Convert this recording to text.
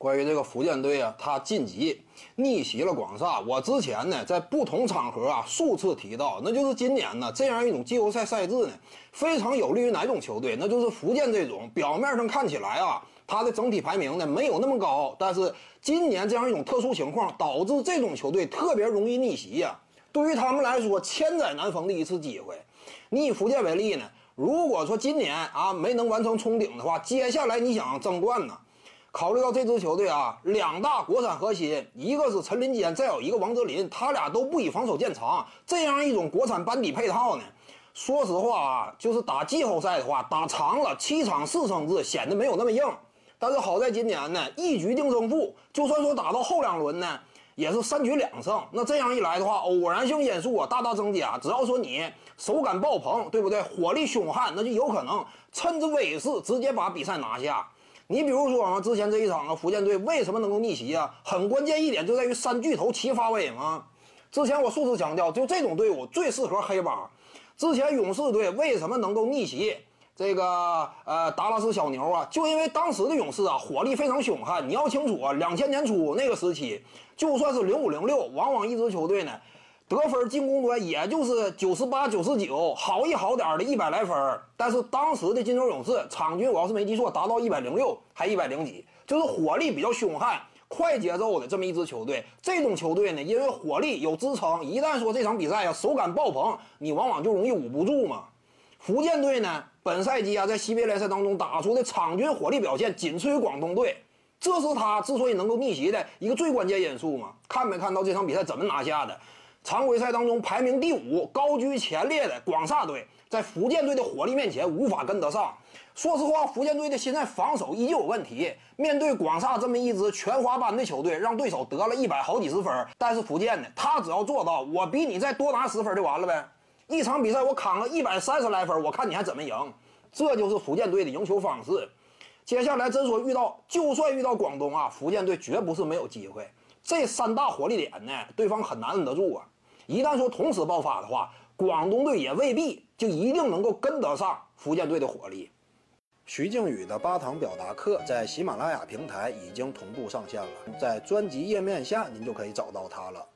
关于这个福建队啊，他晋级逆袭了广厦。我之前呢，在不同场合啊，数次提到，那就是今年呢，这样一种季后赛赛制呢，非常有利于哪种球队？那就是福建这种表面上看起来啊，它的整体排名呢没有那么高，但是今年这样一种特殊情况，导致这种球队特别容易逆袭呀。对于他们来说，千载难逢的一次机会。你以福建为例呢，如果说今年啊没能完成冲顶的话，接下来你想争冠呢？考虑到这支球队啊，两大国产核心，一个是陈林坚，再有一个王哲林，他俩都不以防守见长。这样一种国产班底配套呢，说实话啊，就是打季后赛的话，打长了七场四胜制显得没有那么硬。但是好在今年呢，一局定胜负，就算说打到后两轮呢，也是三局两胜。那这样一来的话，偶然性因素啊大大增加。只要说你手感爆棚，对不对？火力凶悍，那就有可能趁着威势直接把比赛拿下。你比如说啊，之前这一场啊，福建队为什么能够逆袭啊？很关键一点就在于三巨头齐发威嘛。之前我数次强调，就这种队伍最适合黑帮。之前勇士队为什么能够逆袭这个呃达拉斯小牛啊？就因为当时的勇士啊，火力非常凶悍。你要清楚啊，两千年初那个时期，就算是零五零六，往往一支球队呢。得分进攻端也就是九十八、九十九，好一好点的一百来分但是当时的金州勇士场均，我要是没记错，达到一百零六，还一百零几，就是火力比较凶悍、快节奏的这么一支球队。这种球队呢，因为火力有支撑，一旦说这场比赛呀手感爆棚，你往往就容易捂不住嘛。福建队呢，本赛季啊在西北联赛当中打出的场均火力表现仅次于广东队，这是他之所以能够逆袭的一个最关键因素嘛。看没看到这场比赛怎么拿下的？常规赛当中排名第五、高居前列的广厦队，在福建队的火力面前无法跟得上。说实话，福建队的现在防守依旧有问题。面对广厦这么一支全华班的球队，让对手得了一百好几十分。但是福建呢，他只要做到我比你再多拿十分就完了呗。一场比赛我砍了一百三十来分，我看你还怎么赢。这就是福建队的赢球方式。接下来真说遇到，就算遇到广东啊，福建队绝不是没有机会。这三大火力点呢，对方很难忍得住啊。一旦说同时爆发的话，广东队也未必就一定能够跟得上福建队的火力。徐静宇的八堂表达课在喜马拉雅平台已经同步上线了，在专辑页面下您就可以找到它了。